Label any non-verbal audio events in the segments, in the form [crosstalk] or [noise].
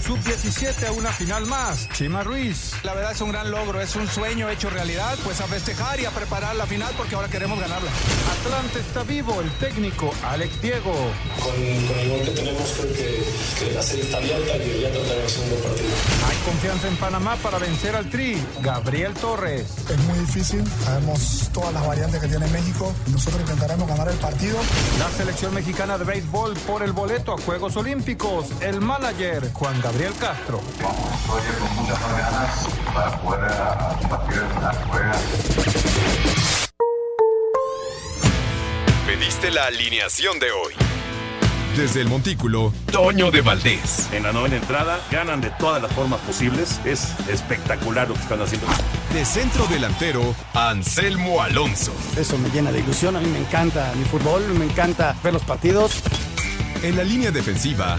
México Sub-17 a una final más. Chima Ruiz. La verdad es un gran logro, es un sueño hecho realidad, pues a festejar y a preparar la final porque ahora queremos ganarla. Atlante está vivo, el técnico Alex Diego. Con, el gol que tenemos creo que, la serie está abierta y ya trataremos un buen partido. Hay confianza en Panamá para vencer al Tri. Gabriel Torres. Es muy difícil, sabemos todas las variantes que tiene México. Nosotros intentaremos ganar el partido. La selección mexicana de béisbol por el boleto a Juegos Olímpicos. El manager Juan Gabriel Castro. Vamos, con muchas ganas para poder partir en la juega. Pediste la alineación de hoy. Desde el Montículo, Toño de Valdés. En la novena entrada ganan de todas las formas posibles. Es espectacular lo que están haciendo. De centro delantero, Anselmo Alonso. Eso me llena de ilusión. A mí me encanta mi fútbol, me encanta ver los partidos. En la línea defensiva,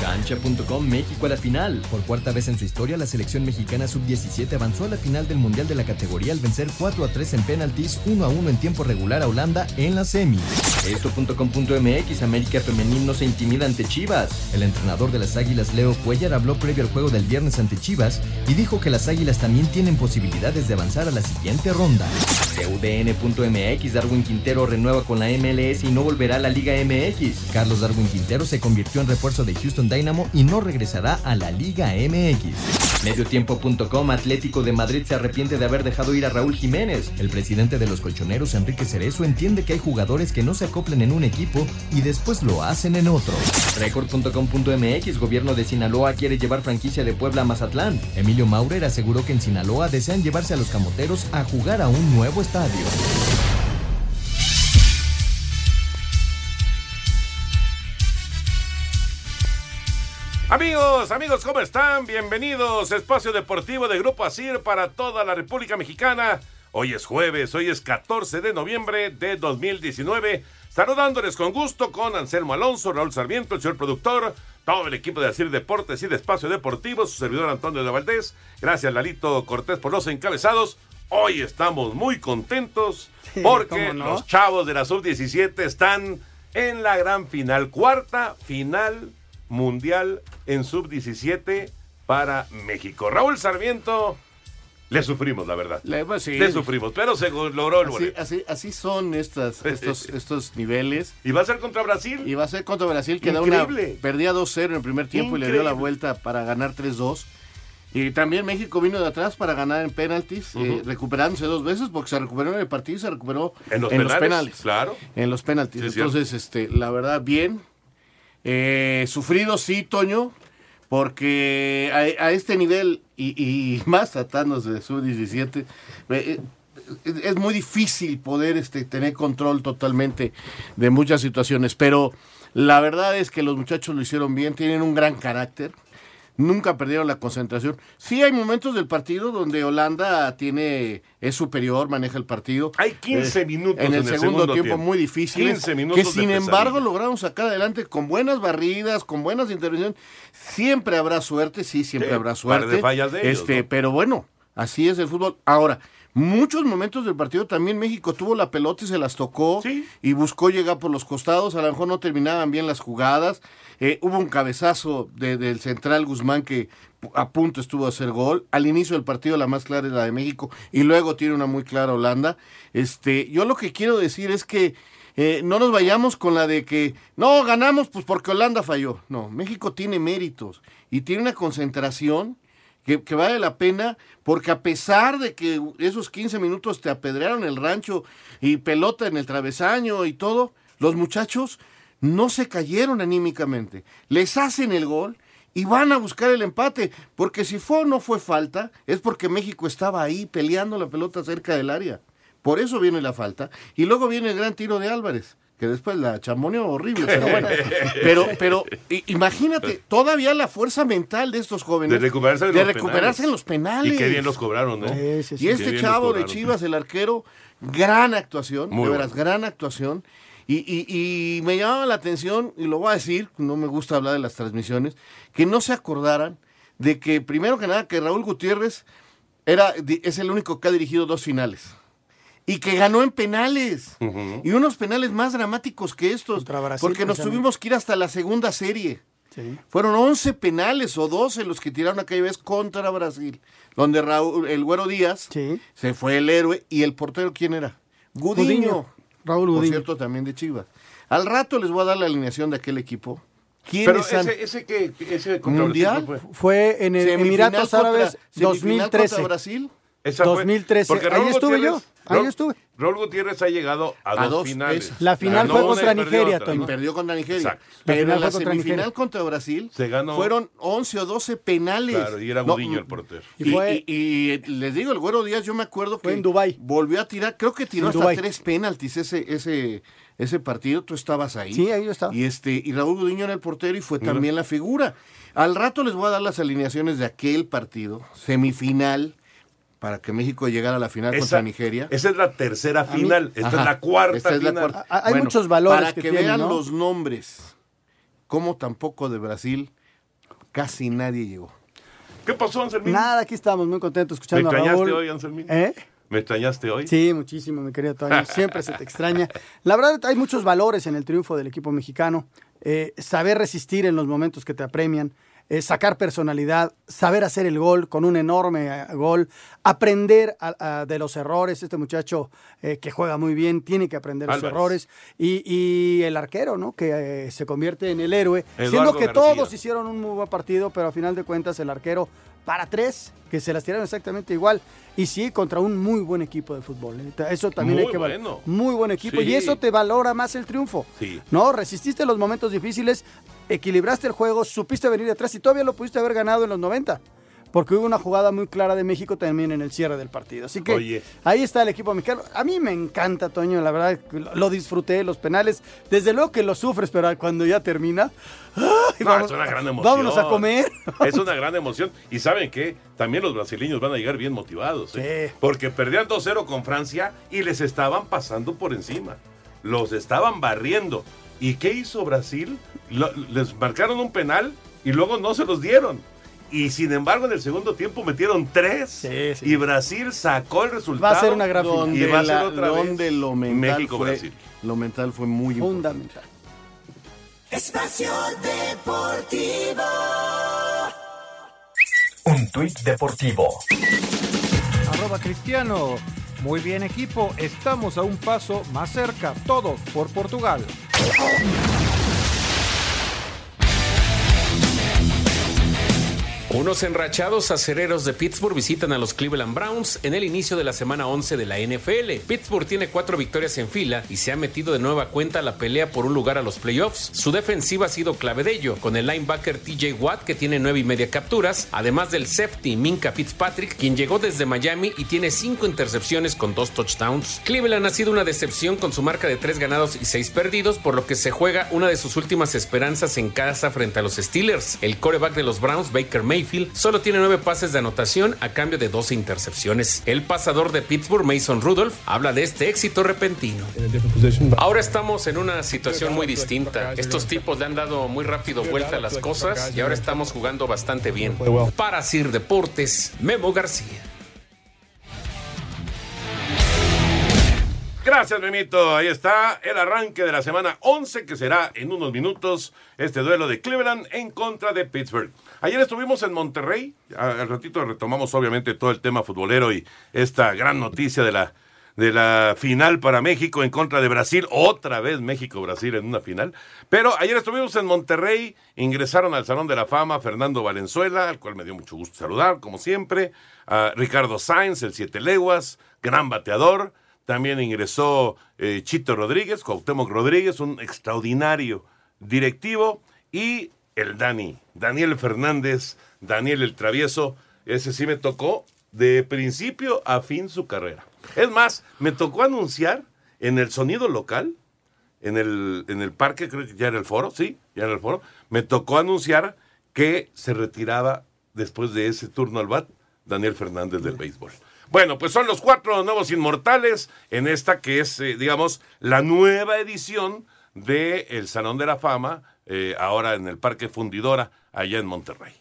Cancha.com México a la final. Por cuarta vez en su historia, la selección mexicana sub-17 avanzó a la final del Mundial de la categoría al vencer 4 a 3 en penaltis, 1 a 1 en tiempo regular a Holanda en la semi. Esto.com.mx América Femenil no se intimida ante Chivas. El entrenador de las Águilas, Leo Cuellar, habló previo al juego del viernes ante Chivas y dijo que las Águilas también tienen posibilidades de avanzar a la siguiente ronda. CUDN.mx Darwin Quintero renueva con la MLS y no volverá a la Liga MX. Carlos Darwin Quintero se convirtió en refuerzo de Houston Dynamo y no regresará a la Liga MX. Mediotiempo.com Atlético de Madrid se arrepiente de haber dejado ir a Raúl Jiménez. El presidente de los colchoneros, Enrique Cerezo, entiende que hay jugadores que no se acoplen en un equipo y después lo hacen en otro. Record.com.mx Gobierno de Sinaloa quiere llevar franquicia de Puebla a Mazatlán. Emilio Maurer aseguró que en Sinaloa desean llevarse a los camoteros a jugar a un nuevo estadio. Amigos, amigos, ¿cómo están? Bienvenidos a Espacio Deportivo de Grupo Asir para toda la República Mexicana. Hoy es jueves, hoy es 14 de noviembre de 2019. Saludándoles con gusto con Anselmo Alonso, Raúl Sarmiento, el señor productor, todo el equipo de Asir Deportes y de Espacio Deportivo, su servidor Antonio de Valdés. Gracias, Lalito Cortés, por los encabezados. Hoy estamos muy contentos porque los chavos de la sub-17 están en la gran final, cuarta final mundial en sub-17 para México. Raúl Sarmiento, le sufrimos, la verdad. Le, pues sufrimos, pero se logró el así, así, así, son estas, [laughs] estos, estos niveles. Y va a ser contra Brasil. Y va a ser contra Brasil, que da una, perdía 2-0 en el primer tiempo y le dio la vuelta para ganar 3-2. Y también México vino de atrás para ganar en penaltis, eh, recuperándose dos veces, porque se recuperó en el partido y se recuperó en los, penales, Claro. En los penaltis. Entonces, este, la verdad, bien. Eh, sufrido, sí, Toño, porque a, este nivel y, [laughs] más tratándose de su 17, eh, es muy difícil poder este, tener control totalmente de muchas situaciones, pero la verdad es que los muchachos lo hicieron bien, tienen un gran carácter nunca perdieron la concentración. Sí hay momentos del partido donde Holanda tiene es superior, maneja el partido. Hay 15 eh, minutos en el, segundo, tiempo, muy difícil. 15 minutos que sin embargo lograron sacar adelante con buenas barridas, con buenas intervenciones. Siempre habrá suerte, sí, siempre habrá suerte. de fallas de este, pero bueno, así es el fútbol. Ahora, Muchos momentos del partido también México tuvo la pelota y se las tocó y buscó llegar por los costados. A lo mejor no terminaban bien las jugadas. Eh, hubo un cabezazo del central Guzmán que a punto estuvo a hacer gol. Al inicio del partido la más clara es la de México y luego tiene una muy clara Holanda. Este, yo lo que quiero decir es que eh, no nos vayamos con la de que no ganamos pues porque Holanda falló. No, México tiene méritos y tiene una concentración que, vale la pena, porque a pesar de que esos 15 minutos te apedrearon el rancho y pelota en el travesaño y todo, los muchachos no se cayeron anímicamente. Les hacen el gol y van a buscar el empate, porque si fue o no fue falta, es porque México estaba ahí peleando la pelota cerca del área. Por eso viene la falta. Y luego viene el gran tiro de Álvarez que después la chamoneó horrible, pero bueno. [laughs] pero, pero imagínate, todavía la fuerza mental de estos jóvenes. De recuperarse, de recuperarse en los penales. Y qué bien los cobraron, ¿no? y este chavo de Chivas, el arquero, gran actuación, de veras, gran actuación. Y, y- y me llamaba la atención, y lo voy a decir, no me gusta hablar de las transmisiones, que no se acordaran de que, primero que nada, que Raúl Gutiérrez era, es el único que ha dirigido dos finales. Y que ganó en penales. Y unos penales más dramáticos que estos. Brasil, porque nos tuvimos que ir hasta la segunda serie. Sí. Fueron 11 penales o 12 los que tiraron aquella vez contra Brasil. Donde Raúl, el Güero Díaz Sí. se fue el héroe. ¿Y el portero quién era? Gudiño. Gudiño. Raúl Por Gudiño. cierto, también de Chivas. Al rato les voy a dar la alineación de aquel equipo. Pero ¿Quiénes han- ese, ese que ese Mundial? Brasil, ¿cuál fue? Fue en el Emiratos Árabes semifinal contra 2013. Brasil? Esa fue- 2013. porque Ahí estuve yo, ahí Raúl- estuve. Raúl Gutiérrez ha llegado a, A dos, dos finales. La final Ganó fue contra Nigeria, Toño. Perdió contra Nigeria. Exacto. La Pero la fue contra semifinal Nigeria. contra Brasil Se ganó- fueron 11 o 12 penales. Claro, y era No, Gudiño el portero. Y, Y fue- y- y les digo, el Güero Díaz, yo me acuerdo que en Dubái. volvió a tirar, creo que tiró En hasta tres penaltis ese, ese, ese partido, tú estabas ahí. Sí, ahí yo estaba. Y, este, y Raúl Gudiño era el portero y fue también la figura. Al rato les voy a dar las alineaciones de aquel partido, semifinal, para que México llegara a la final contra Nigeria. Esa es la tercera mí- final. Esta Ajá, es la cuarta esta es la final. cuarta. Hay muchos valores Para que que, tienen, vean ¿no? los nombres, como tampoco de Brasil, casi nadie llegó. ¿Qué pasó, Anselmín? Nada, aquí estamos muy contentos ¿Me escuchando a extrañaste Raúl. hoy, Anselmín? ¿Eh? ¿Me extrañaste hoy? Sí, muchísimo, mi querido Toño. [laughs] Siempre se te extraña. La verdad, hay muchos valores en el triunfo del equipo mexicano. Eh, saber resistir en los momentos que te apremian, eh, sacar personalidad, saber hacer el gol con un enorme eh, gol, aprender a- a- de los errores. Este muchacho eh, que juega muy bien tiene que aprender Álvarez. errores. Y, y el arquero, ¿no? Que se convierte en el héroe. Eduardo siendo que García. todos hicieron un muy buen partido, pero a final de cuentas el arquero para tres, que se las tiraron exactamente igual. Y sí, contra un muy buen equipo de fútbol. Eso también Muy hay que bueno. Muy buen equipo. Sí. Y eso te valora más el triunfo. Sí. ¿No? Resististe los momentos difíciles, equilibraste el juego, supiste venir de atrás y todavía lo pudiste haber ganado en los 90. Porque hubo una jugada muy clara de México también en el cierre del partido. Así que Oye. ahí está el equipo mexicano. A mí me encanta, Toño, la verdad, lo- disfruté, los penales. Desde luego que lo sufres, pero cuando ya termina. ¡ay, No, vamos- es una gran emoción. Vámonos a comer. Es una gran emoción. Y ¿saben qué? También los brasileños van a llegar bien motivados. ¿eh? Sí. Porque perdían 2-0 con Francia y les estaban pasando por encima. Los estaban barriendo. ¿Y qué hizo Brasil? Lo- les marcaron un penal y luego no se los dieron. Y sin embargo, en el segundo tiempo metieron tres. Sí, sí. Y Brasil sacó el resultado. Va a ser una gran final. Y va a ser la- otra donde vez lo mental México-Brasil. fue, lo mental fue muy importante. Fundamental. Espacio Deportivo. Un tuit deportivo. Arroba Cristiano. Muy bien equipo, estamos a un paso más cerca, todos por Portugal. Unos enrachados acereros de Pittsburgh visitan a los Cleveland Browns en el inicio de la semana 11 de la NFL. Pittsburgh tiene cuatro victorias en fila y se ha metido de nueva cuenta a la pelea por un lugar a los playoffs. Su defensiva ha sido clave de ello, con el linebacker TJ Watt que tiene nueve y media capturas, además del safety Minka Fitzpatrick, quien llegó desde Miami y tiene cinco intercepciones con dos touchdowns. Cleveland ha sido una decepción con su marca de tres ganados y seis perdidos, por lo que se juega una de sus últimas esperanzas en casa frente a los Steelers. El coreback de los Browns, Baker Mayfield, solo tiene nueve pases de anotación a cambio de 12 intercepciones. El pasador de Pittsburgh, Mason Rudolph, habla de este éxito repentino. Ahora estamos en una situación muy distinta. Estos tipos le han dado muy rápido vuelta a las cosas y ahora estamos jugando bastante bien. Para Sir Deportes, Memo García. Gracias, Memito. Ahí está el arranque de la semana 11, que será en unos minutos este duelo de Cleveland en contra de Pittsburgh. Ayer estuvimos en Monterrey. Al ratito retomamos, obviamente, todo el tema futbolero y esta gran noticia de la, de la final para México en contra de Brasil. Otra vez México-Brasil en una final. Pero ayer estuvimos en Monterrey. Ingresaron al Salón de la Fama Fernando Valenzuela, al cual me dio mucho gusto saludar, como siempre. A Ricardo Sainz, el Siete Leguas, gran bateador. También ingresó eh, Chito Rodríguez, Cuauhtémoc Rodríguez, un extraordinario directivo. Y el Dani, Daniel Fernández, Daniel el Travieso. Ese sí me tocó de principio a fin su carrera. Es más, me tocó anunciar en el sonido local, en el, en el parque, creo que ya era el foro, sí, ya era el foro, me tocó anunciar que se retiraba después de ese turno al bat Daniel Fernández del béisbol. Bueno, pues son los cuatro nuevos inmortales en esta que es, eh, digamos, la nueva edición de el Salón de la Fama, eh, ahora en el Parque Fundidora, allá en Monterrey.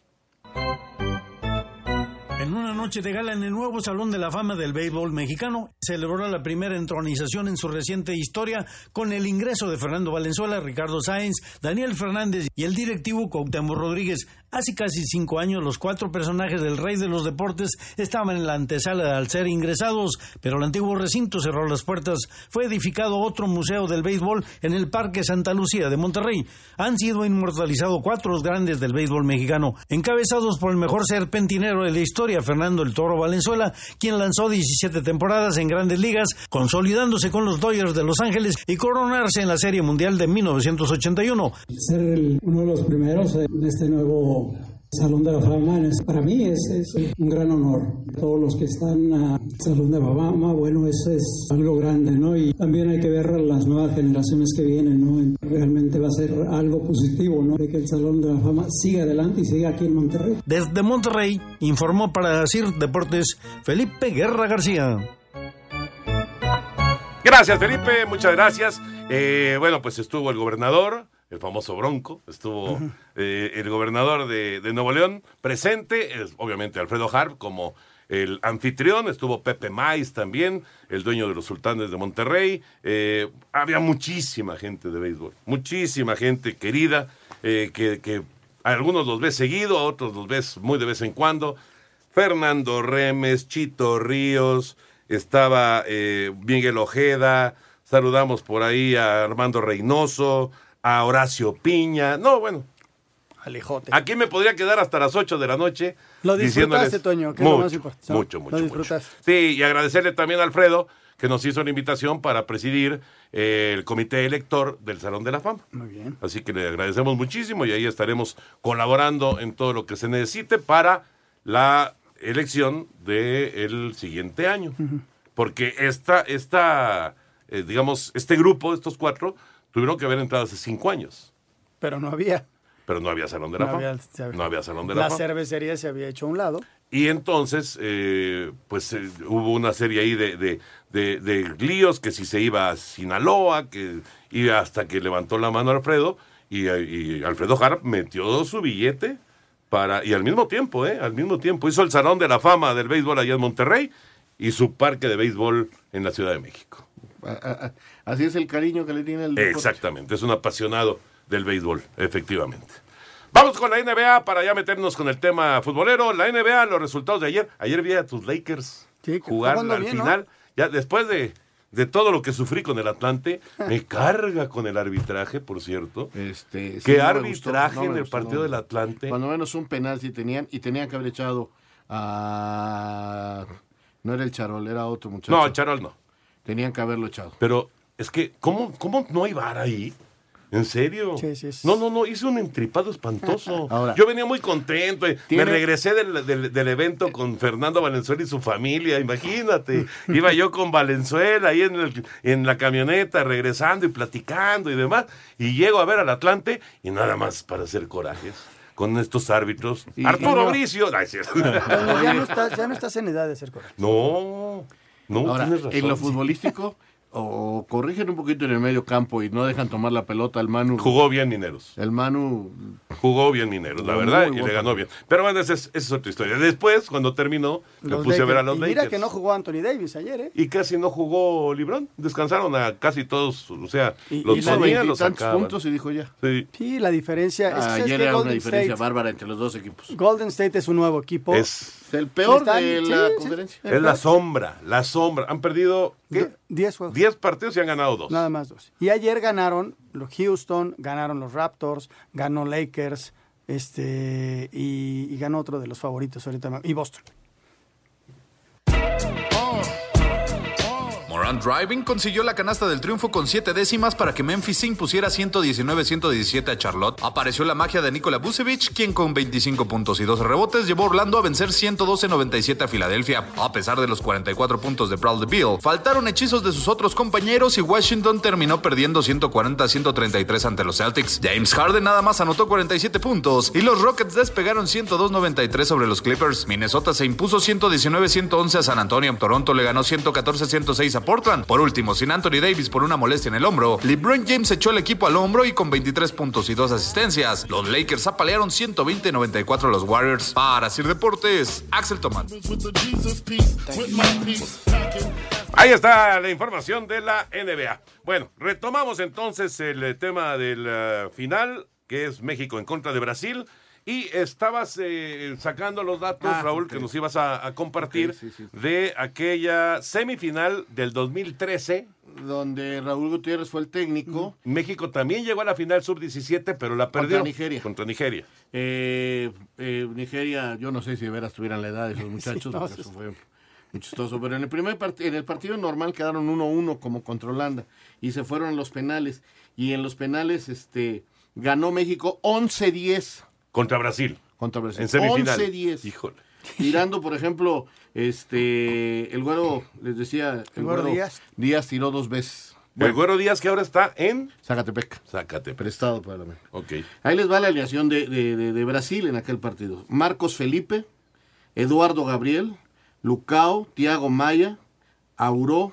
En una noche de gala en el nuevo Salón de la Fama del Béisbol Mexicano, celebró la primera entronización en su reciente historia con el ingreso de Fernando Valenzuela, Ricardo Sáenz, Daniel Fernández y el directivo Cuauhtémoc Rodríguez. Hace casi cinco años, los cuatro personajes del Rey de los Deportes estaban en la antesala al ser ingresados, pero el antiguo recinto cerró las puertas. Fue edificado otro museo del béisbol en el Parque Santa Lucía de Monterrey. Han sido inmortalizados cuatro grandes del béisbol mexicano, encabezados por el mejor serpentinero de la historia, Fernando el Toro Valenzuela, quien lanzó 17 temporadas en grandes ligas, consolidándose con los Dodgers de Los Ángeles y coronarse en la Serie Mundial de 1981. Ser uno de los primeros en este nuevo Salón de la Fama, es- para mí es, es un gran honor. Todos los que están a Salón de la Fama, bueno, eso es algo grande, ¿no? Y también hay que ver a las nuevas generaciones que vienen, ¿no? Realmente va a ser algo positivo, ¿no? De que el Salón de la Fama siga adelante y siga aquí en Monterrey. Desde Monterrey, informó para CIR Deportes Felipe Guerra García. Gracias, Felipe, muchas gracias. Eh, bueno, pues estuvo el gobernador, el famoso Bronco, estuvo eh, el gobernador de, de Nuevo León presente, es, obviamente Alfredo Harp como el anfitrión, estuvo Pepe Mais también, el dueño de los sultanes de Monterrey. Eh, había muchísima gente de béisbol, muchísima gente querida, eh, que, que a algunos los ves seguido, a otros los ves muy de vez en cuando. Fernando Remes, Chito Ríos, estaba Miguel Ojeda, saludamos por ahí a Armando Reynoso, a Horacio Piña, no, bueno. Alejote. Aquí me podría quedar hasta las 8 de la noche. Lo disfrutaste, Toño, que es lo mucho, más importante. ¿no? Mucho, mucho, Lo mucho. disfrutaste. Sí, y agradecerle también a Alfredo que nos hizo la invitación para presidir eh, el comité elector del Salón de la Fama. Muy bien. Así que le agradecemos muchísimo y ahí estaremos colaborando en todo lo que se necesite para la elección del siguiente año. Porque esta, esta eh, digamos, este grupo, estos cuatro, tuvieron que haber entrado hace cinco años. Pero no había. Pero no había Salón de la No Fama. había- se había- no había Salón de la, La Fama. cervecería se había hecho a un lado. Y entonces, eh, pues eh, hubo una serie ahí de, de, de- de líos, que si se iba a Sinaloa, que y hasta que levantó la mano Alfredo, y, y Alfredo Harp metió su billete para, y al mismo tiempo, ¿eh? Al mismo tiempo, hizo el Salón de la Fama del Béisbol allá en Monterrey y su parque de béisbol en la Ciudad de México. Así es el cariño que le tiene el deporte. Exactamente, es un apasionado del béisbol, efectivamente. Vamos con la NBA para ya meternos con el tema futbolero. La NBA, los resultados de ayer. Ayer vi a tus Lakers jugar jugando al bien, ¿no? final. Ya después de, de todo lo que sufrí con el Atlante, [laughs] me carga con el arbitraje, por cierto. Este, sí, Qué no me gustó, arbitraje no en el gustó, partido del Atlante. Cuando menos un penal si tenían, y tenían que haber echado a... No era el Charol, era otro muchacho. No, el Charol no. Tenían que haberlo echado. Pero es que, ¿cómo, cómo no hay bar ahí? ¿En serio? No, no, no, hice un entripado espantoso. [laughs] Ahora- Yo venía muy contento. eh, Tiene- Me regresé del, del- del evento con Fernando Valenzuela y su familia, imagínate. Iba yo con Valenzuela ahí en, el- en la camioneta, regresando y platicando y demás. Y llego a ver al Atlante y nada más para hacer corajes con estos árbitros. Y- Arturo y- Bricio. Ay, sí. Toño, ya, no [laughs] estás, ya no estás en edad de ser coraje. No, no, Ahora, razón. en lo futbolístico, o corrigen un poquito en el medio campo y no dejan tomar la pelota al Manu. Jugó bien Mineros. El Manu Jugó bien Mineros, la verdad, y le ganó bien. Pero bueno, esa es, esa es otra historia. Después, cuando terminó, me puse a ver a los y mira Lakers. que no jugó Anthony Davis ayer, ¿eh? Y casi no jugó Librón. Descansaron a casi todos, o sea, Y- los y ponían, los sacaban. puntos y dijo ya. Sí. Sí, la diferencia es que, ¿sabes Ayer era una diferencia State, bárbara entre los dos equipos. Golden State es un nuevo equipo. Es, El peor Están- de la sí, conferencia. es la sombra, la sombra. Han perdido, ¿qué? 10 juegos. 10 partidos y han ganado dos. Nada más dos. Y ayer ganaron los Houston, ganaron los Raptors, ganó Lakers, este y, y ganó otro de los favoritos ahorita y Boston. Morant Driving consiguió la canasta del triunfo con 7 décimas para que Memphis impusiera 119-117 a Charlotte. Apareció la magia de Nikola Vucevic, quien con 25 puntos y 12 rebotes llevó Orlando a vencer 112-97 a Filadelfia. A pesar de los 44 puntos de Bradley Beal, faltaron hechizos de sus otros compañeros y Washington terminó perdiendo 140-133 ante los Celtics. James Harden nada más anotó 47 puntos y los Rockets despegaron 102-93 sobre los Clippers. Minnesota se impuso 119-111 a San Antonio. Toronto le ganó 114-106 a Portland. Por último, sin Anthony Davis por una molestia en el hombro, LeBron James echó el equipo al hombro y con 23 puntos y 2 asistencias, los Lakers apalearon 120-94 a los Warriors. Para Sir Deportes, Axel Toman. Ahí está la información de la NBA. Bueno, retomamos entonces el eh, tema del eh, final, que es México en contra de Brasil. Y estabas eh, sacando los datos, Ah, Raúl, que nos ibas a, a compartir Ok, sí, sí. de aquella semifinal del 2013. Donde Raúl Gutiérrez fue el técnico. México también llegó a la final sub-17, pero la perdió. Contra Nigeria. Contra Nigeria. Eh, eh, Nigeria, yo no sé si de veras tuvieran la edad de esos [laughs] muchachos, no, porque sí. eso fue muy chistoso. Pero en el primer en el partido normal quedaron 1-1 como contra Holanda y se fueron en los penales. Y en los penales este ganó México 11-10 Contra Brasil. contra Brasil. En semifinal. 11-10. Híjole. Tirando, por ejemplo, este el güero, les decía, el, güero güero Díaz. Díaz tiró dos veces. el Güero Díaz, que ahora está en Zacatepec, Zacatepec. prestado para la América. Ok. Ahí les va la alineación de, de- de- de Brasil en aquel partido. Marcos Felipe, Eduardo Gabriel, Lucao, Tiago Maya, Auró,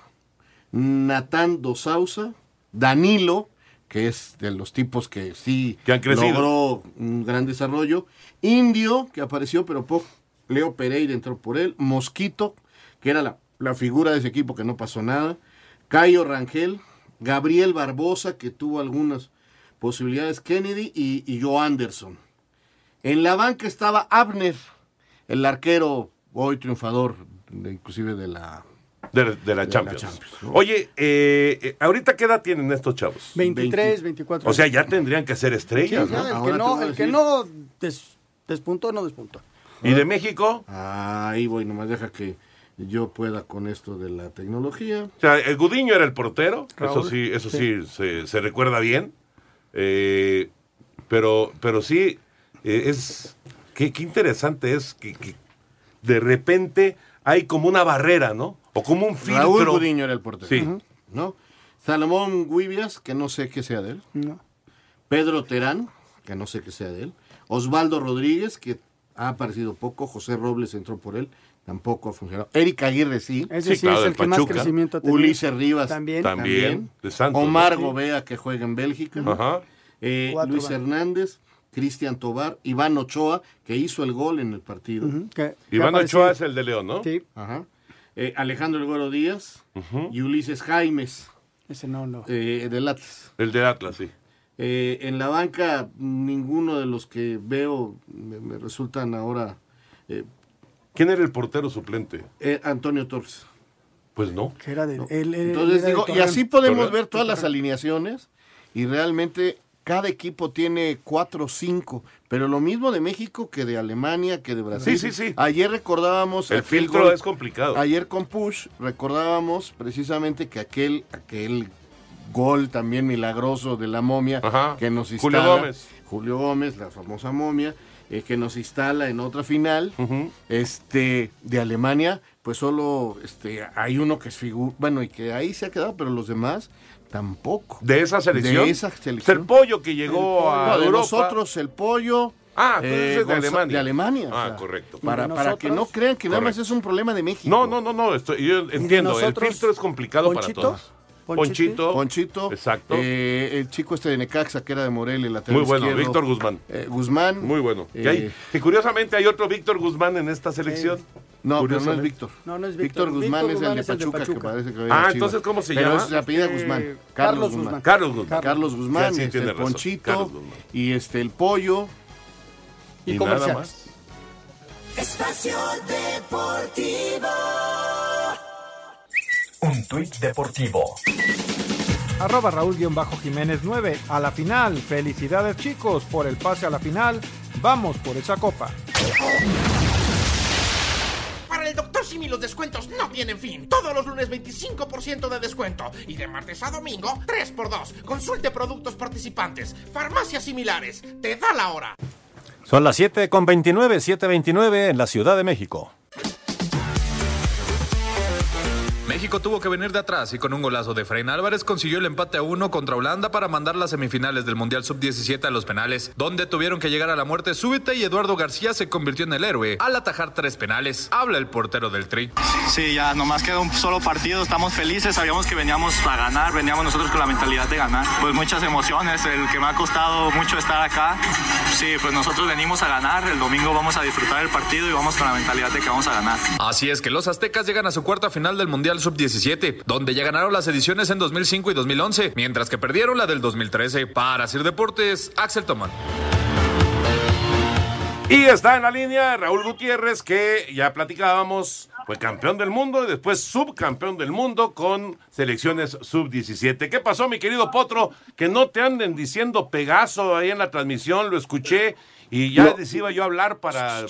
Natán dos Sousa, Danilo, que es de los tipos que sí Que han crecido. logró un gran desarrollo, Indio, que apareció pero poco, Leo Pereira entró por él, Mosquito, que era la, la figura de ese equipo que no pasó nada, Cayo Rangel, Gabriel Barbosa, que tuvo algunas posibilidades, Kennedy y, y Joe Anderson. En la banca estaba Abner, el arquero hoy triunfador, de- inclusive de la... De, de la Champions. Oye, eh, eh, ¿ahorita qué edad tienen estos chavos? 23, 24. O sea, ya tendrían que ser estrellas, el Ahora que no, el que no des- despuntó, no despuntó. ¿Y de México? Ahí voy, nomás deja que yo pueda con esto de la tecnología. O sea, el Gudiño era el portero, eso sí, eso sí, se, se recuerda bien. Eh, pero, pero sí, eh, es qué, qué interesante es que, que de repente hay como una barrera, ¿no? O como un filtro. Raúl Gudiño era el portero. Sí. ¿no? Salomón Guibias, que no sé qué sea de él. No. Pedro Terán, que no sé qué sea de él. Osvaldo Rodríguez, que ha aparecido poco. José Robles entró por él, tampoco ha funcionado. Eric Aguirre sí. Ese Sí, sí, claro, es el que más crecimiento ha tenido. Ulises Rivas También. También, de Santos. Omar ¿no? Gobea, que juega en Bélgica. Ajá. Eh, Luis van. Hernández, Cristian Tobar, Iván Ochoa, que hizo el gol en el partido. Ujú, que- que Iván Ochoa es el de León, ¿no? Sí, Ajá. Eh, Alejandro El Güero Díaz y Ulises Jaimes, ese no, no. eh, del Atlas. El de Atlas, sí. Eh, en la banca, ninguno de los que veo me, me resultan ahora. eh, ¿Quién era el portero suplente? eh, Antonio Torres. Pues no. Que era de, él- él- él Entonces era de digo, y así podemos ver todas las alineaciones y realmente cada equipo tiene cuatro o cinco, pero lo mismo de México que de Alemania, que de Brasil. Sí, sí, sí. Ayer recordábamos El filtro gol- es complicado. Ayer con Push recordábamos precisamente que aquel, aquel gol también milagroso de la momia Ajá. que nos Julio instala. Gómez. Julio Gómez, la famosa momia, eh, que nos instala en otra final. Este, de Alemania, pues solo este, hay uno que es figura, bueno, y que ahí se ha quedado, pero los demás tampoco. ¿De esa selección? De esa Es selección. el pollo que llegó a No, de Europa. nosotros el pollo. Ah, eh, de Alemania. De Alemania. Ah, o sea, correcto. Para, que no crean que nada más es un problema de México. No, no, no, no, estoy- yo entiendo. El nosotros, filtro es complicado Ponchito, para todos. Ponchito. Ponchito. Ponchito. Exacto. eh, el chico este de Necaxa, que era de Morelia, el lateral Muy bueno, izquierdo. Víctor Guzmán. Eh, Guzmán. Muy bueno. Eh, Que, hay- que curiosamente hay otro Víctor Guzmán en esta selección. No, pero no es. Víctor. No, no es Víctor Víctor. Guzmán Víctor es el de es el de Pachuca, que parece que Ah, entonces, ¿cómo se Pero llama? es- se apellida Eh, Guzmán. Carlos Carlos Guzmán. Guzmán. Carlos Guzmán. Carlos Guzmán, Sí, sí, este, el razón. Ponchito Carlos Guzmán. y este el Pollo. Y, Y nada más. Espacio Deportivo. Un tuit deportivo. Arroba Raúl-Jiménez 9. A la final. Felicidades chicos por el pase a la final. Vamos por esa copa. Para el Dr. Simi los descuentos no tienen fin. Todos los lunes 25% de descuento. Y de martes a domingo, 3x2. Consulte productos participantes. Farmacias similares. Te da la hora. Son las 7 con 29, 7.29 en la Ciudad de México. México tuvo que venir de atrás y con un golazo de Efraín Álvarez consiguió el empate a uno contra Holanda para mandar las semifinales del Mundial Sub-17 a los penales, donde tuvieron que llegar a la muerte súbita y Eduardo García se convirtió en el héroe al atajar tres penales. Habla el portero del Tri. Sí, ya nomás queda un solo partido, estamos felices, sabíamos que veníamos a ganar, veníamos nosotros con la mentalidad de ganar. Pues muchas emociones, el que me ha costado mucho estar acá. Sí, pues nosotros venimos a ganar, el domingo vamos a disfrutar el partido y vamos con la mentalidad de que vamos a ganar. Así es que los aztecas llegan a su cuarta final del Mundial Sub-17, donde ya ganaron las ediciones en 2005 y 2011, mientras que perdieron la del 2013. Para Sir Deportes, Axel Tomán. Y está en la línea Raúl Gutiérrez, que ya platicábamos, fue campeón del mundo y después subcampeón del mundo con selecciones sub-17. ¿Qué pasó, mi querido Potro? Que no te anden diciendo Pegaso ahí en la transmisión, lo escuché y ya les iba yo a hablar para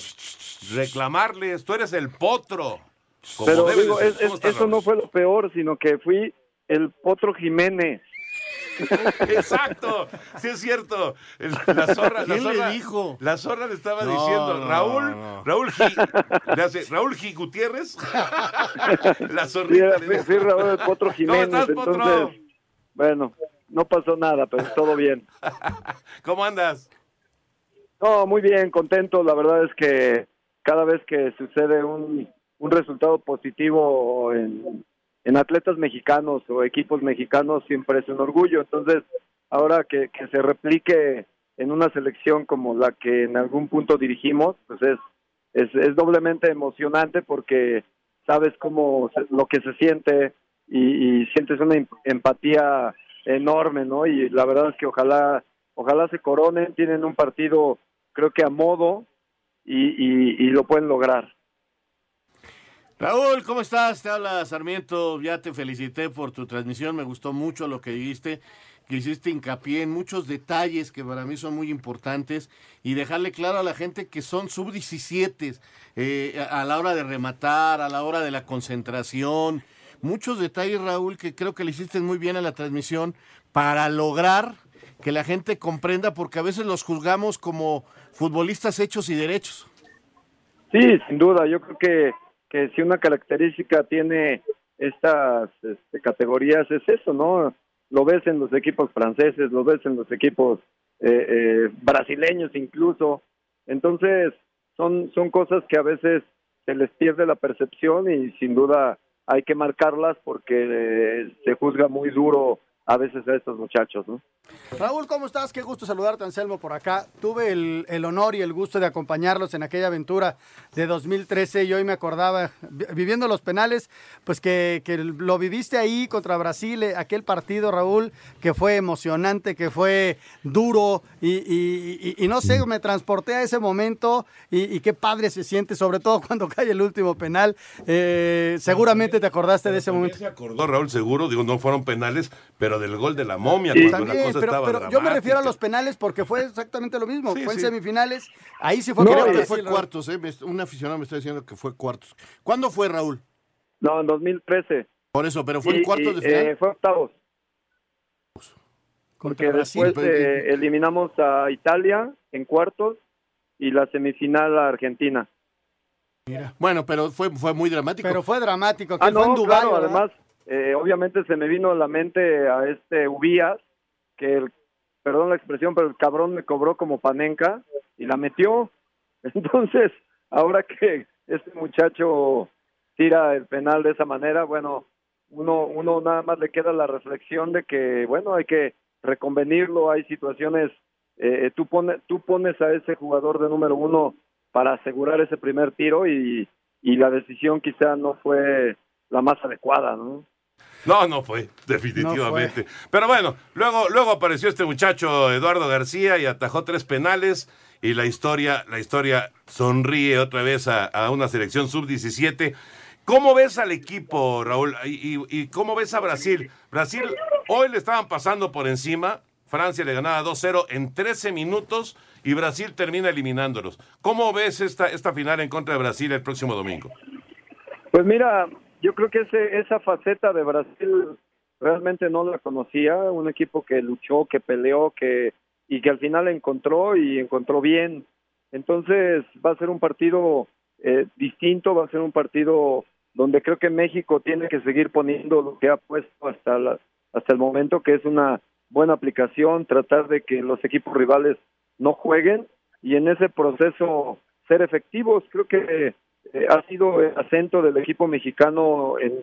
reclamarles, tú eres el Potro. Pero digo, es- ¿Cómo es- eso no fue lo peor, sino que fui el Potro Jiménez. [laughs] Exacto, sí es cierto. La zorra, la ¿Quién le zorra, dijo? La zorra le estaba No, diciendo, Raúl, no. Raúl G, [laughs] le hace, Raúl G Gutiérrez, [laughs] la Sí, zorrita. fui, fui Raúl el Potro ¿Cómo Jiménez. estás, Potro? entonces, bueno, no pasó nada, pero todo bien. ¿Cómo andas? No, muy bien, contento. La verdad es que cada vez que sucede un, un resultado positivo en, en atletas mexicanos o equipos mexicanos, siempre es un orgullo. Entonces, ahora que, se replique en una selección como la que en algún punto dirigimos, pues es, es, es doblemente emocionante porque sabes cómo lo que se siente y, sientes una em- empatía enorme, ¿no? Y la verdad es que ojalá ojalá se coronen, tienen un partido creo que a modo y, y lo pueden lograr. Raúl, ¿cómo estás? Te habla Sarmiento. Ya te felicité por tu transmisión. Me gustó mucho lo que dijiste, que hiciste hincapié en muchos detalles que para mí son muy importantes y dejarle claro a la gente que son sub-17 eh, a la hora de rematar, a la hora de la concentración. Muchos detalles, Raúl, que creo que le hiciste muy bien a la transmisión para lograr que la gente comprenda, porque a veces los juzgamos como futbolistas hechos y derechos. Sí, sin duda, yo creo que, que si una característica tiene estas este, categorías es eso, ¿no? Lo ves en los equipos franceses, lo ves en los equipos eh, eh, brasileños incluso. Entonces, son, son cosas que a veces se les pierde la percepción y sin duda hay que marcarlas porque eh, se juzga muy duro a veces a estos muchachos, ¿no? Raúl, ¿cómo estás? Qué gusto saludarte, Anselmo, por acá. Tuve el, el honor y el gusto de acompañarlos en aquella aventura de 2013 y hoy me acordaba, vi- viviendo los penales, pues que, que lo viviste ahí contra Brasil, eh, aquel partido, Raúl, que fue emocionante, que fue duro y, y- y- y no sé, me transporté a ese momento y, y qué padre se siente, sobre todo [laughs] cuando cae el último penal. Eh, seguramente te acordaste de ese momento. Se acordó Raúl seguro, digo, no fueron penales, pero del gol de la momia, Sí, cuando la también, cosa pero, estaba pero yo me refiero a los penales porque fue exactamente lo mismo. [laughs] Sí, fue en sí. semifinales. Ahí sí fue Creo que fue cuartos, ¿eh? Un aficionado me está diciendo que fue cuartos. ¿Cuándo fue, Raúl? No, en 2013. Por eso, pero fue Y- en cuartos y, de final. eh, fue octavos. Porque después eh, eliminamos a Italia en cuartos y la semifinal a Argentina. Bueno, pero fue, fue muy dramático. Pero fue dramático. Ah, fue en no, Dubái, claro, ¿verdad? además, eh, obviamente se me vino a la mente a este Ubías, que el, perdón la expresión, pero el cabrón me cobró como panenca y la metió. [laughs] Entonces, ahora que este muchacho tira el penal de esa manera, bueno, uno, uno nada más le queda la reflexión de que, bueno, hay que reconvenirlo, hay situaciones, eh, tú, pones, tú pones a ese jugador de número uno para asegurar ese primer tiro y, y la decisión quizá no fue la más adecuada, ¿no? No, no fue, definitivamente. Pero bueno, luego, luego apareció este muchacho Eduardo García y atajó tres penales y la historia, la historia sonríe otra vez a, a una selección sub-17. ¿Cómo ves al equipo, Raúl? Y, y- y cómo ves a Brasil? Brasil hoy le estaban pasando por encima. Francia le ganaba 2-0 en 13 minutos y Brasil termina eliminándolos. ¿Cómo ves esta, esta final en contra de Brasil el próximo domingo? Pues mira, yo creo que ese, esa faceta de Brasil realmente no la conocía, un equipo que luchó, que peleó, que y que al final encontró y encontró bien. Entonces va a ser un partido eh, distinto, va a ser un partido donde creo que México tiene que seguir poniendo lo que ha puesto hasta la, hasta el momento, que es una buena aplicación, tratar de que los equipos rivales no jueguen y en ese proceso ser efectivos. Creo que eh, ha sido el acento del equipo mexicano en,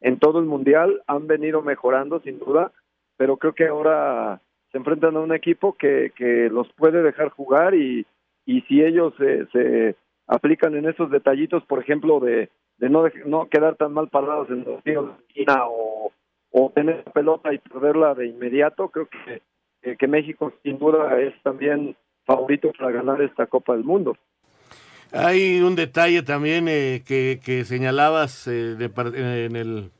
en todo el mundial, han venido mejorando sin duda, pero creo que ahora se enfrentan a un equipo que, que los puede dejar jugar y, y si ellos se, se aplican en esos detallitos, por ejemplo, de, de no, no quedar tan mal parados en los tiros de esquina o, o tener la pelota y perderla de inmediato, creo que, que México sin duda es también favorito para ganar esta Copa del Mundo. Hay un detalle también eh, que, que, señalabas eh, de, en, el,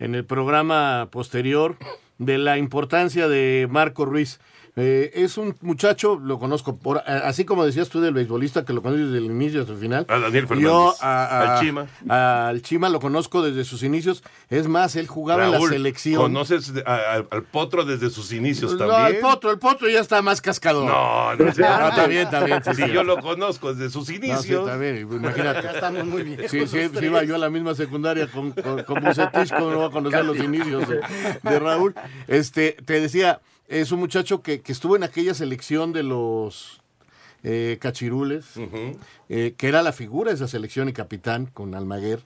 en el programa posterior de la importancia de Marco Ruiz. Eh, es un muchacho, lo conozco, por, así como decías tú del beisbolista, que lo conoces desde el inicio hasta el final. A Daniel Fernández. Yo a, a, al Chima. Al Chima lo conozco desde sus inicios. Es más, él jugaba Raúl, en la selección. ¿Conoces a, a, al Potro desde sus inicios no, también? el Potro, el Potro ya está más cascador. No, no, sí, [laughs] no también, también. Sí, sí, sí. yo lo conozco desde sus inicios. No, sí, también, imagínate. Ya estamos muy bien. Sí, sí, sí, iba yo a la misma secundaria con, con, con Bucetich, como no va a conocer los inicios de, de Raúl. Este, te decía, es un muchacho que, que estuvo en aquella selección de los eh, cachirules, uh -huh. eh, que era la figura de esa selección y capitán con Almaguer,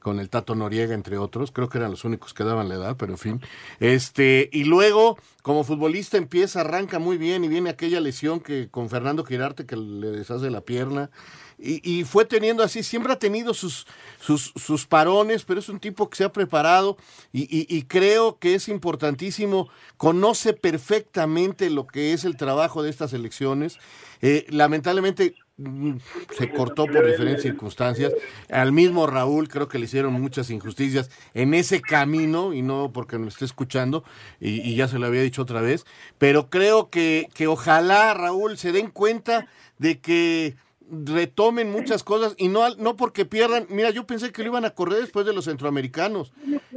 con el Tato Noriega, entre otros. Creo que eran los únicos que daban la edad, pero en fin. Este, y luego, como futbolista, empieza, arranca muy bien y viene aquella lesión que con Fernando Girarte que le deshace la pierna. Y, fue teniendo así, siempre ha tenido sus, sus, sus parones, pero es un tipo que se ha preparado y, creo que es importantísimo, conoce perfectamente lo que es el trabajo de estas elecciones. Eh, lamentablemente mm, se cortó por diferentes circunstancias. Al mismo Raúl creo que le hicieron muchas injusticias en ese camino, y no porque me esté escuchando, y, y ya se lo había dicho otra vez, pero creo que, que ojalá Raúl se den cuenta de que retomen muchas cosas y no, no porque pierdan. Mira, yo pensé que lo iban a correr después de los centroamericanos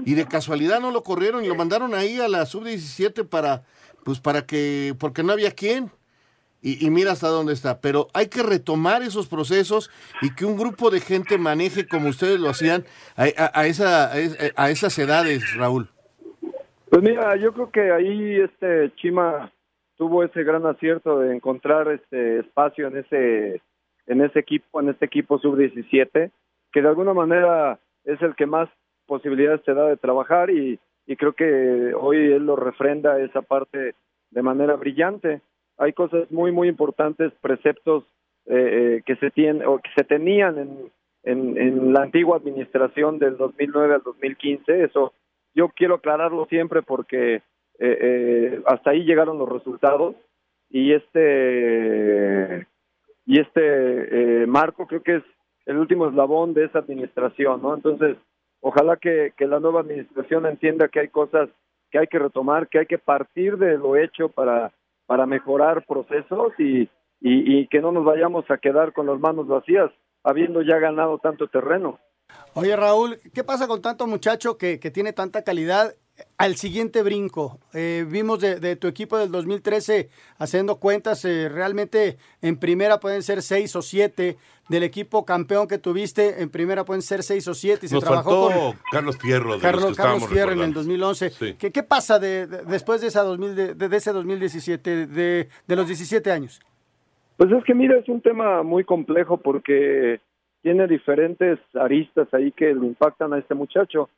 y de casualidad no lo corrieron y lo mandaron ahí a la sub-17 para, pues para que, porque no había quien. Y, y, mira hasta dónde está. Pero hay que retomar esos procesos y que un grupo de gente maneje como ustedes lo hacían a, a, a esa, a esas edades, Raúl. Pues mira, yo creo que ahí este Chima tuvo ese gran acierto de encontrar este espacio en ese en ese equipo, en este equipo sub-17, que de alguna manera es el que más posibilidades te da de trabajar y, y creo que hoy él lo refrenda esa parte de manera brillante. Hay cosas muy, muy importantes, preceptos eh, eh, que, se tienen, o que se tenían en, en, en la antigua administración del 2009 al 2015. Eso yo quiero aclararlo siempre porque eh, eh, hasta ahí llegaron los resultados y este y este eh, marco creo que es el último eslabón de esa administración, ¿no? Entonces, ojalá que, que, la nueva administración entienda que hay cosas que hay que retomar, que hay que partir de lo hecho para, para mejorar procesos y, y, y que no nos vayamos a quedar con las manos vacías, habiendo ya ganado tanto terreno. Oye Raúl, ¿qué pasa con tanto muchacho que, que tiene tanta calidad al siguiente brinco. Eh, vimos de, de, tu equipo del 2013 haciendo cuentas, eh, realmente en primera pueden ser seis o siete. Del equipo campeón que tuviste, en primera pueden ser seis o siete. Y Nos se trabajó faltó con Carlos Fierro. De Carlos, los que Carlos Fierro en el 2011. Sí. ¿Qué, ¿Qué, pasa de, de, después de, esa 2000, de, ese 2017, de, de los 17 años? Pues es que mira, es un tema muy complejo porque tiene diferentes aristas ahí que le impactan a este muchacho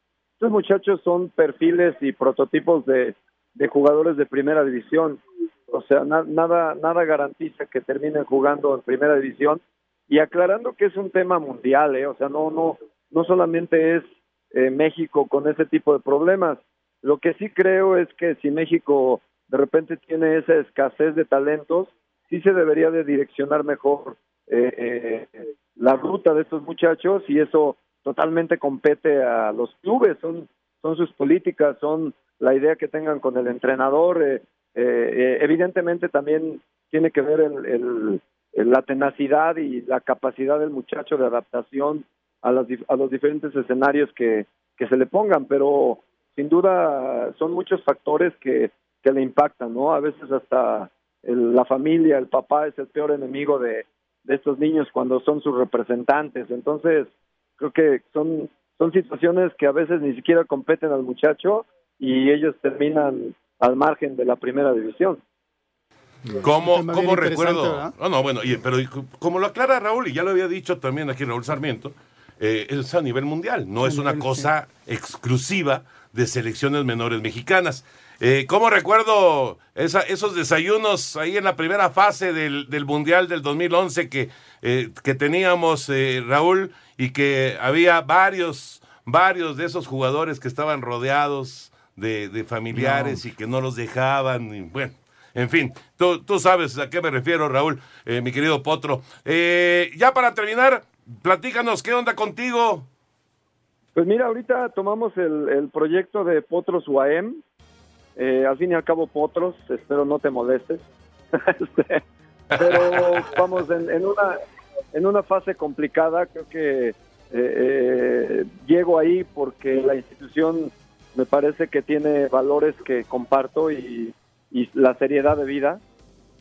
estos muchachos son perfiles y prototipos de, de jugadores de primera división. O sea, na, nada, nada garantiza que terminen jugando en primera división. Y aclarando que es un tema mundial, ¿eh? o sea, no, no, no solamente es eh, México con ese tipo de problemas. Lo que sí creo es que si México de repente tiene esa escasez de talentos, sí se debería de direccionar mejor eh, la ruta de estos muchachos y eso totalmente compete a los clubes, son, son sus políticas, son la idea que tengan con el entrenador. Eh, eh, evidentemente también tiene que ver el, el, la tenacidad y la capacidad del muchacho de adaptación a, las, a los diferentes escenarios que, que se le pongan, pero sin duda son muchos factores que, que le impactan, ¿no? A veces hasta el- la familia, el papá es el peor enemigo de, de estos niños cuando son sus representantes, entonces creo que son, son situaciones que a veces ni siquiera competen al muchacho y ellos terminan al margen de la primera división. ¿Cómo, tema cómo bien interesante, recuerdo? ¿verdad? No, no, bueno, y- pero y- como lo aclara Raúl, y ya lo había dicho también aquí Raúl Sarmiento, eh, es a nivel mundial, no es una cosa exclusiva de selecciones menores mexicanas. Eh, ¿Cómo recuerdo esa- esos desayunos ahí en la primera fase del, del Mundial del 2011 que, eh, que teníamos, eh, Raúl, y que había varios, varios de esos jugadores que estaban rodeados de, de familiares y que no los dejaban? y bueno, en fin, tú, tú sabes a qué me refiero, Raúl, eh, mi querido Potro. Eh, ya para terminar, platícanos, ¿qué onda contigo? Pues mira, ahorita tomamos el, el proyecto de Potros UAM. Eh, al fin y al cabo, Potros, espero no te molestes. [laughs] Este, pero [laughs] vamos, en, en una, en una fase complicada, creo que eh, eh, llego ahí porque la institución me parece que tiene valores que comparto y, y la seriedad de vida.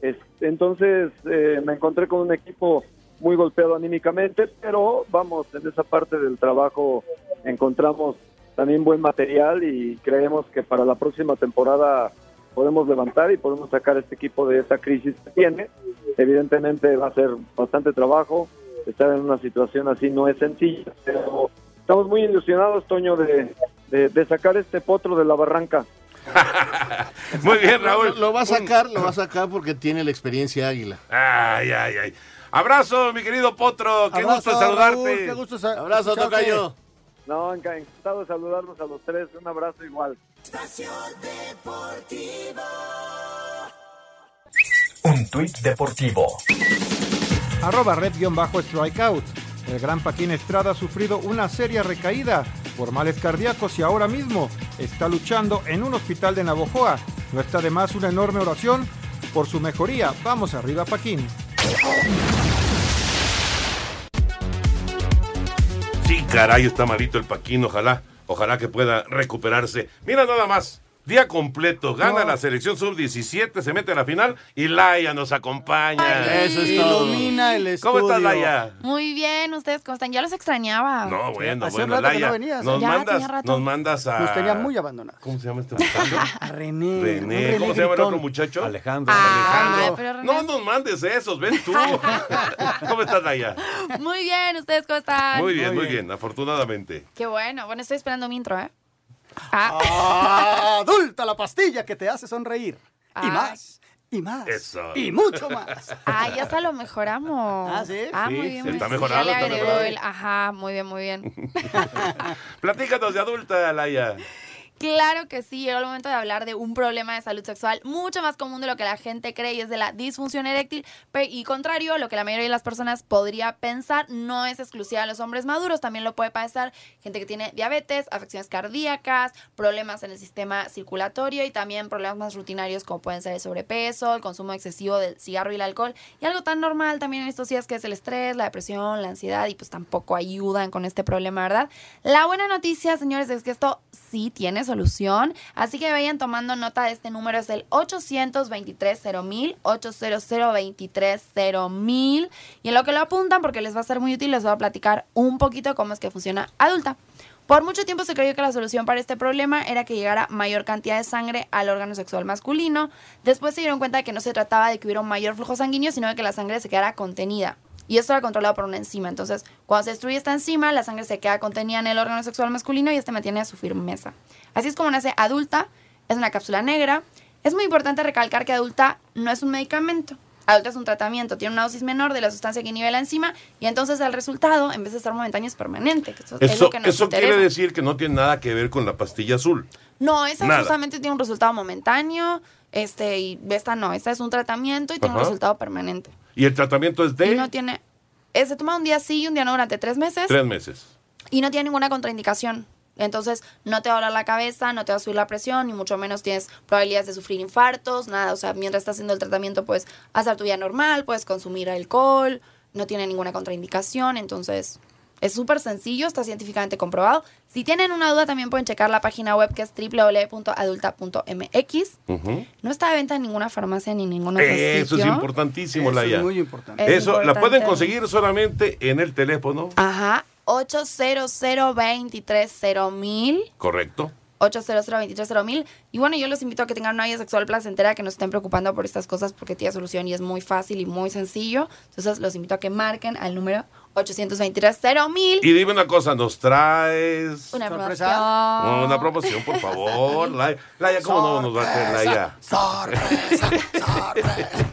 Es- entonces eh, me encontré con un equipo muy golpeado anímicamente, pero vamos, en esa parte del trabajo encontramos también buen material y creemos que para la próxima temporada podemos levantar y podemos sacar este equipo de esa crisis que tiene. Evidentemente va a ser bastante trabajo, estar en una situación así no es sencilla, pero estamos muy ilusionados, Toño, de, de- de sacar este potro de la barranca. [laughs] Muy bien, Raúl. Lo, lo va a sacar, lo va a sacar porque tiene la experiencia águila. Ay, ay, ay. Abrazo, mi querido Potro. Qué Abrazo, gusto saludarte. Raúl, qué gusto sa- Abrazo, tocayo. No, enca- encantado de saludarlos a los tres. Un abrazo igual. Espacio Deportivo. Un tuit deportivo. Arroba red-strikeout. El gran Paquín Estrada ha sufrido una seria recaída por males cardíacos y ahora mismo está luchando en un hospital de Navojoa. No está de más una enorme oración por su mejoría. Vamos arriba, Paquín. Sí, caray, está malito el Paquín. Ojalá, ojalá que pueda recuperarse. Mira nada más. Día completo, gana No. la selección sub-17, se mete a la final y Laia nos acompaña. Eso es todo. Ilumina el ¿Cómo estás, estudio. Laia? Muy bien, ¿ustedes cómo están? Ya los extrañaba. No, bueno, Hace bueno, Laia. no venías, nos, ¿eh? Ya, mandas, tenía rato. nos mandas a. Nos tenía muy abandonados. ¿Cómo se llama este muchacho? [laughs] A René. René. ¿Cómo se llama el otro muchacho? Alejandro. Alejandro. pero René- No nos mandes esos, ven tú. [laughs] ¿Cómo estás, Laia? Muy bien, ¿ustedes cómo están? Muy bien, muy bien, afortunadamente. Qué bueno. Bueno, estoy esperando mi intro, ¿eh? Ah, Ah, adulta la pastilla que te hace sonreir. Y Ay. más, y más, Eso. y mucho más. ah, ya hasta lo mejoramos. Ah, ¿sí? Ah, Sí, muy bien. se muy está bien. mejorando, Ya le está agregó mejorando. el- Ajá, muy bien, muy bien. [laughs] Platícanos de adulta, Laia. Claro que sí, llegó el momento de hablar de un problema de salud sexual mucho más común de lo que la gente cree y es de la disfunción eréctil. Y contrario a lo que la mayoría de las personas podría pensar, no es exclusiva de los hombres maduros, también lo puede padecer gente que tiene diabetes, afecciones cardíacas, problemas en el sistema circulatorio y también problemas más rutinarios como pueden ser el sobrepeso, el consumo excesivo del cigarro y el alcohol. Y algo tan normal también en estos días que es el estrés, la depresión, la ansiedad y pues tampoco ayudan con este problema, ¿verdad? La buena noticia, señores, es que esto sí tiene solución. Así que vayan tomando nota de este número. Es el 823-0000, 800-23-0000. Y en lo que lo apuntan, porque les va a ser muy útil, les voy a platicar un poquito cómo es que funciona adulta. Por mucho tiempo se creyó que la solución para este problema era que llegara mayor cantidad de sangre al órgano sexual masculino. Después se dieron cuenta de que no se trataba de que hubiera un mayor flujo sanguíneo, sino de que la sangre se quedara contenida. Y esto era controlado por una enzima. Entonces, cuando se destruye esta enzima, la sangre se queda contenida en el órgano sexual masculino y este mantiene su firmeza. Así es como nace adulta. Es una cápsula negra. Es muy importante recalcar que adulta no es un medicamento. Adulta es un tratamiento, tiene una dosis menor de la sustancia que inhibe la enzima y entonces el resultado, en vez de ser momentáneo, es permanente. que eso es Eso, lo que nos eso interesa. quiere decir que no tiene nada que ver con la pastilla azul. No, esa Nada. justamente tiene un resultado momentáneo, este, y esta no, esta es un tratamiento y tiene un resultado permanente. Y el tratamiento es Y de no tiene, eh, se toma un día sí y un día no durante tres meses tres meses. y no tiene ninguna contraindicación. Entonces, no te va a doler la cabeza, no te va a subir la presión, ni mucho menos tienes probabilidades de sufrir infartos, nada. O sea, mientras estás haciendo el tratamiento, puedes hacer tu vida normal, puedes consumir alcohol, no tiene ninguna contraindicación, entonces Es súper sencillo, está científicamente comprobado. Si tienen una duda, también pueden checar la página web que es www.adulta.mx. No está de venta en ninguna farmacia ni en ningún otro Eso es importantísimo, Eso es Laia. muy importante. Es Eso la pueden conseguir solamente en el teléfono. Ajá, 800 230 mil. Correcto. 800 230 mil. Y bueno, yo los invito a que tengan una vida sexual placentera, que no se estén preocupando por estas cosas porque tiene solución y es muy fácil y muy sencillo. Entonces los invito a que marquen al número 823 mil. Y dime una cosa, ¿nos traes? Una promoción. Una promoción, por favor. [laughs] Laia, la, ¿cómo sorpresa, no nos va a hacer Laia? Sorpresa, sorpresa.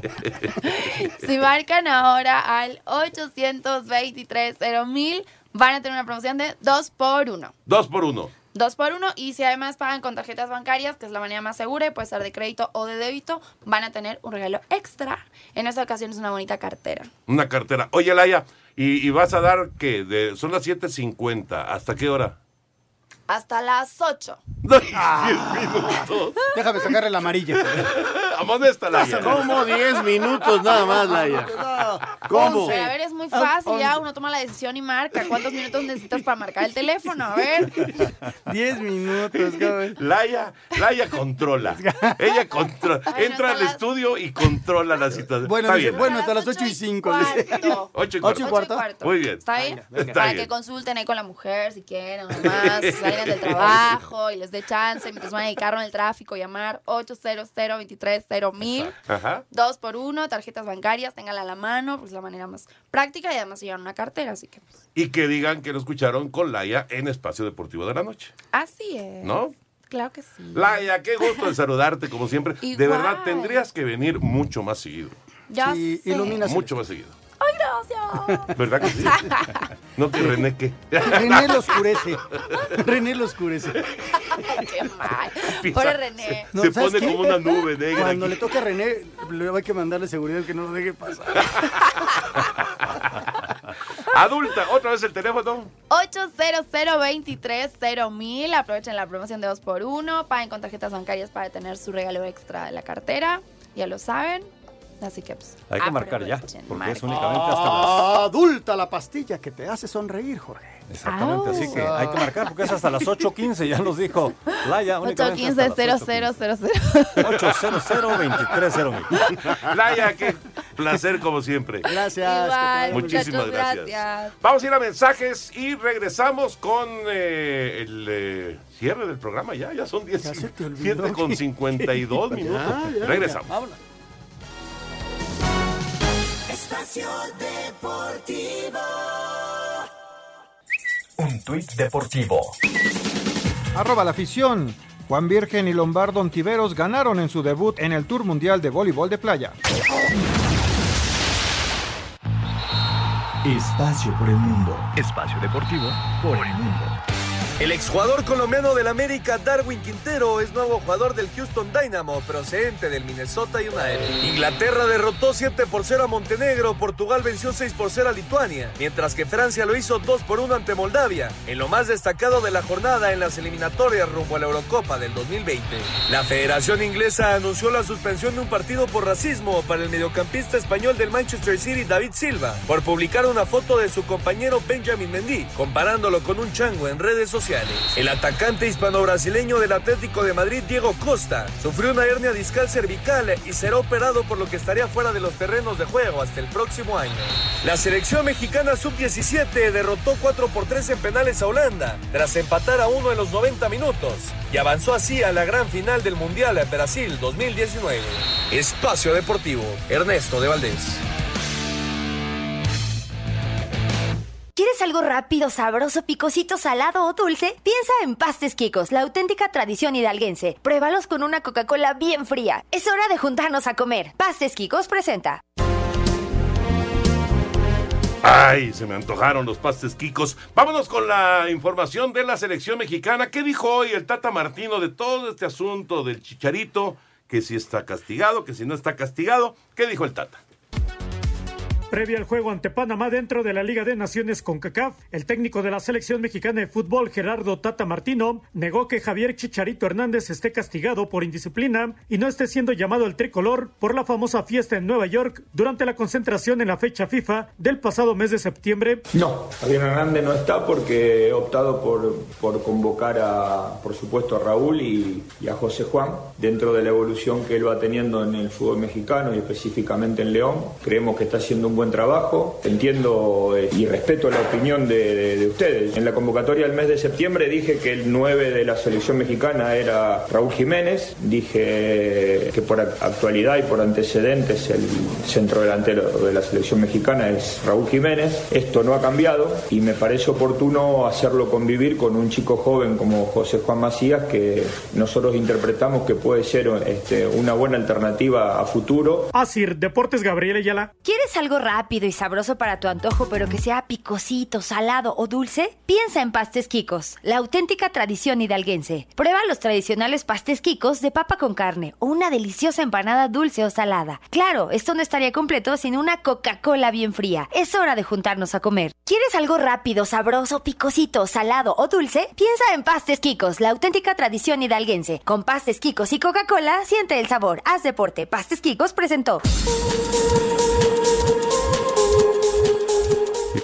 [laughs] si marcan ahora al 823 mil, van a tener una promoción de 2 por 1 2 por 1 Dos por uno. Y si además pagan con tarjetas bancarias, que es la manera más segura y puede ser de crédito o de débito, van a tener un regalo extra. En esta ocasión es una bonita cartera. Una cartera. Oye, Laia, ¿y, vas a dar qué? De, son las 7.50. ¿Hasta qué hora? Hasta las 8. Diez minutos. Déjame sacarle [laughs] la amarilla. Amonesta, Laia. ¿Cómo 10 minutos nada más, Laia? ¿Cómo? Once. A ver, es muy fácil, ya uno toma la decisión y marca. ¿Cuántos minutos necesitas para marcar el teléfono? A ver. [laughs] 10 minutos, cabrón. Laia, Laia controla. [laughs] Ella controla. Ay, no, Entra al las- estudio y controla la situación. Bueno, Está bien. bueno, hasta las 8 y 5. Cuarto. Ocho y Ocho y cuarto. cuarto. Muy bien. ¿Está bien? Está Para bien. que consulten ahí con la mujer si quieren, si salgan del [laughs] trabajo y les dé chance mientras van en el carro en el tráfico, llamar 800 230 mil. Ajá. Dos por uno, tarjetas bancarias, ténganla a la mano, pues es la manera más práctica y además llevan una cartera, así que pues, Y que digan que lo escucharon con Laia en Espacio Deportivo de la Noche. así es. ¿No? Claro que sí. Laia, qué gusto de saludarte como siempre. De verdad, tendrías que venir mucho más seguido. Ya Sí, sé. ilumina- Mucho más seguido. ¿Verdad que sí? [laughs] No que René que. René lo oscurece. René lo oscurece. Qué mal. Pobre René. No, Se ¿sabes pone qué? como una nube negra. Cuando aquí. le toque a René, le hay que mandarle seguridad que no lo deje pasar. [laughs] Adulta, otra vez el teléfono. 800 mil Aprovechen la promoción de 2 por 1 Paguen con tarjetas bancarias para tener su regalo extra de la cartera. Ya lo saben. Así que pues. Hay que marcar ya, aprovechen, porque es únicamente hasta las... Ah, Adulta la pastilla que te hace sonreír, Jorge. Exactamente, así que hay que marcar porque es hasta las 8.15, ya nos dijo Laia. únicamente hasta las 815 000 800 2300 Laia, qué placer como siempre. Gracias. Igual, Muchísimas muchachos, gracias. gracias. Vamos a ir a mensajes y regresamos con eh, el eh, cierre del programa. Ya, ya son 10 Ya se te olvidó 7 con que- 52 [laughs] minutos. Ya, ya, regresamos. ya, vámonos. Espacio Deportivo. Un tuit deportivo. Arroba la afición. Juan Virgen y Lombardo Ontiveros ganaron en su debut en el Tour Mundial de Voleibol de Playa. Espacio por el mundo. Espacio deportivo por el mundo. El exjugador colombiano del América, Darwin Quintero, es nuevo jugador del Houston Dynamo, procedente del Minnesota United. Inglaterra derrotó 7 por 0 a Montenegro, Portugal venció 6 por 0 a Lituania, mientras que Francia lo hizo 2 por 1 ante Moldavia, en lo más destacado de la jornada en las eliminatorias rumbo a la Eurocopa del 2020. La Federación Inglesa anunció la suspensión de un partido por racismo para el mediocampista español del Manchester City, David Silva, por publicar una foto de su compañero Benjamin Mendy, comparándolo con un chango en redes sociales. El atacante hispano-brasileño del Atlético de Madrid, Diego Costa, sufrió una hernia discal cervical y será operado por lo que estaría fuera de los terrenos de juego hasta el próximo año. La selección mexicana sub-17 derrotó 4 por 3 en penales a Holanda, tras empatar a uno en los 90 minutos, y avanzó así a la gran final del Mundial en Brasil 2019. Espacio Deportivo, Ernesto de Valdés. ¿Quieres algo rápido, sabroso, picosito, salado o dulce? Piensa en Pastes Quicos, la auténtica tradición hidalguense. Pruébalos con una Coca-Cola bien fría. Es hora de juntarnos a comer. Pastes Quicos presenta. Ay, se me antojaron los pastes quicos. Vámonos con la información de la selección mexicana. ¿Qué dijo hoy el Tata Martino de todo este asunto del chicharito? Que si está castigado, que si no está castigado. ¿Qué dijo el Tata? Previo al juego ante Panamá dentro de la Liga de Naciones con CACAF, el técnico de la selección mexicana de fútbol, Gerardo Tata Martino, negó que Javier Chicharito Hernández esté castigado por indisciplina y no esté siendo llamado al tricolor por la famosa fiesta en Nueva York durante la concentración en la fecha FIFA del pasado mes de septiembre. No, Javier Hernández no está porque he optado por, por convocar a, por supuesto, a Raúl y, y a José Juan dentro de la evolución que él va teniendo en el fútbol mexicano y específicamente en León. Creemos que está haciendo un buen trabajo. Entiendo eh, y respeto la opinión de, de- de ustedes. En la convocatoria del mes de septiembre dije que el 9 de la selección mexicana era Raúl Jiménez. Dije que por ac- actualidad y por antecedentes el centro delantero de la selección mexicana es Raúl Jiménez. Esto no ha cambiado y me parece oportuno hacerlo convivir con un chico joven como José Juan Macías que nosotros interpretamos que puede ser este, una buena alternativa a futuro. Asir Deportes Gabriel Ayala. ¿Quieres algo rápido y sabroso para tu antojo, pero que sea picosito, salado o dulce? Piensa en Pastes Quicos, la auténtica tradición hidalguense. Prueba los tradicionales pastes Quicos de papa con carne o una deliciosa empanada dulce o salada. Claro, esto no estaría completo sin una Coca-Cola bien fría. Es hora de juntarnos a comer. ¿Quieres algo rápido, sabroso, picosito, salado o dulce? Piensa en Pastes Quicos, la auténtica tradición hidalguense. Con Pastes Quicos y Coca-Cola, siente el sabor. Haz deporte. Pastes Quicos presentó.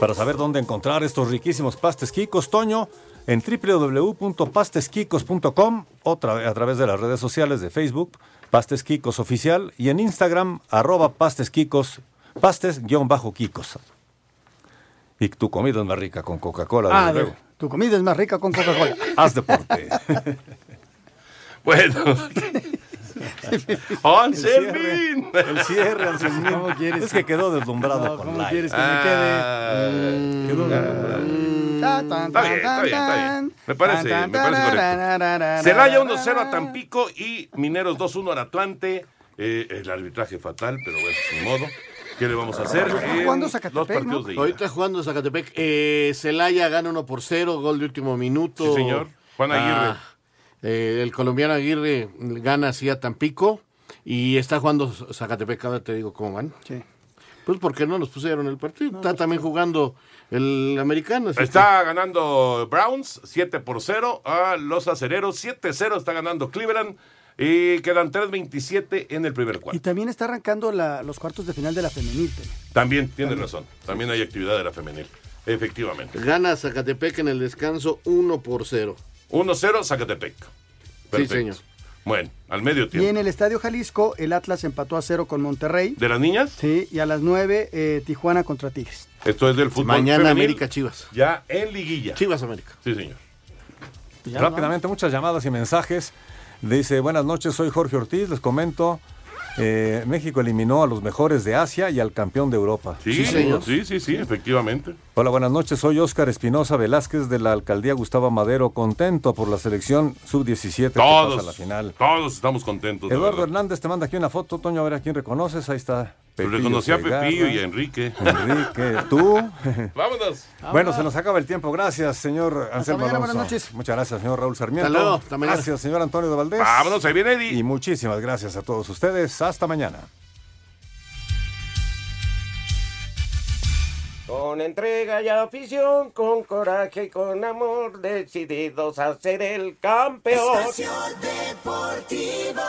Para saber dónde encontrar estos riquísimos pastes Kikos, Toño, en www.pastesquicos.com o tra- a través de las redes sociales de Facebook, Pastes Kikos Oficial, y en Instagram, arroba Pastes Kikos, pastes-kikos. Y tu comida es más rica con Coca-Cola, Ah, luego. tu comida es más rica con Coca-Cola. Haz deporte. [laughs] [laughs] Bueno. [laughs] ¡Anselmín! El cierre, Anselmín. ¿Cómo [laughs] quieres? Es que quedó deslumbrado No, con ¿cómo Laia. quieres que me Ah, quede? Quedó Tan, tan, Está bien, está bien, está bien. Me parece, me parece correcto. Celaya 1-0 a Tampico y Mineros 2-1 al Atlante. Eh, el arbitraje fatal, pero bueno, sin modo. ¿Qué le vamos a hacer? Jugando los Zacatepec, partidos de ida. Ahorita jugando Zacatepec. Eh, Celaya gana 1 por 0, gol de último minuto. Sí, señor. Juan Aguirre. Ah, eh, el colombiano Aguirre gana así a Tampico. Y está jugando Zacatepec, ahora te digo cómo van. Sí. Pues porque no nos pusieron el partido. está también jugando el americano. Está ganando Browns 7 por 0 a los acereros. 7-0 está ganando Cleveland. Y quedan 3.27 en el primer Y cuarto. también está arrancando la- los cuartos de final de la femenil. También tienes razón. También hay actividad de la femenil. Efectivamente. Gana Zacatepec en el descanso 1 por 0. 1-0 Zacatepec. Perfecto. señor. Bueno, al medio Y tiempo. en el Estadio Jalisco, el Atlas empató a cero con Monterrey. ¿De las niñas? Sí, y a las 9, eh, Tijuana contra Tigres. Esto es del fútbol Mañana femenil, América Chivas. Ya en liguilla. Chivas América. Sí, señor. Rápidamente, muchas llamadas y mensajes. Dice, buenas noches, soy Jorge Ortiz, les comento. Eh, México eliminó a los mejores de Asia y al campeón de Europa. Sí, sí, sí, sí, efectivamente. Hola, buenas noches. Soy Óscar Espinosa Velázquez de la alcaldía Gustavo Madero, contento por la selección sub-17 que pasa a la Todos, final. todos estamos contentos. Eduardo. Hernández te manda aquí una foto, Toño, a ver a quién reconoces. Ahí está. Pues Pepillo reconocí a Segarra. Pepillo y a Enrique. Enrique, tú. [laughs] Vámonos. Bueno, se nos acaba el tiempo. Gracias, señor Anselmo mañana, Alonso. buenas noches. Muchas gracias, señor Raúl Sarmiento. Hasta luego, hasta mañana. Gracias, señor Antonio de Valdés. Vámonos, ahí viene Eddie. Y muchísimas gracias a todos ustedes. Hasta mañana. Con entrega y afición, con coraje y con amor, decididos a ser el campeón. Espacio Deportivo.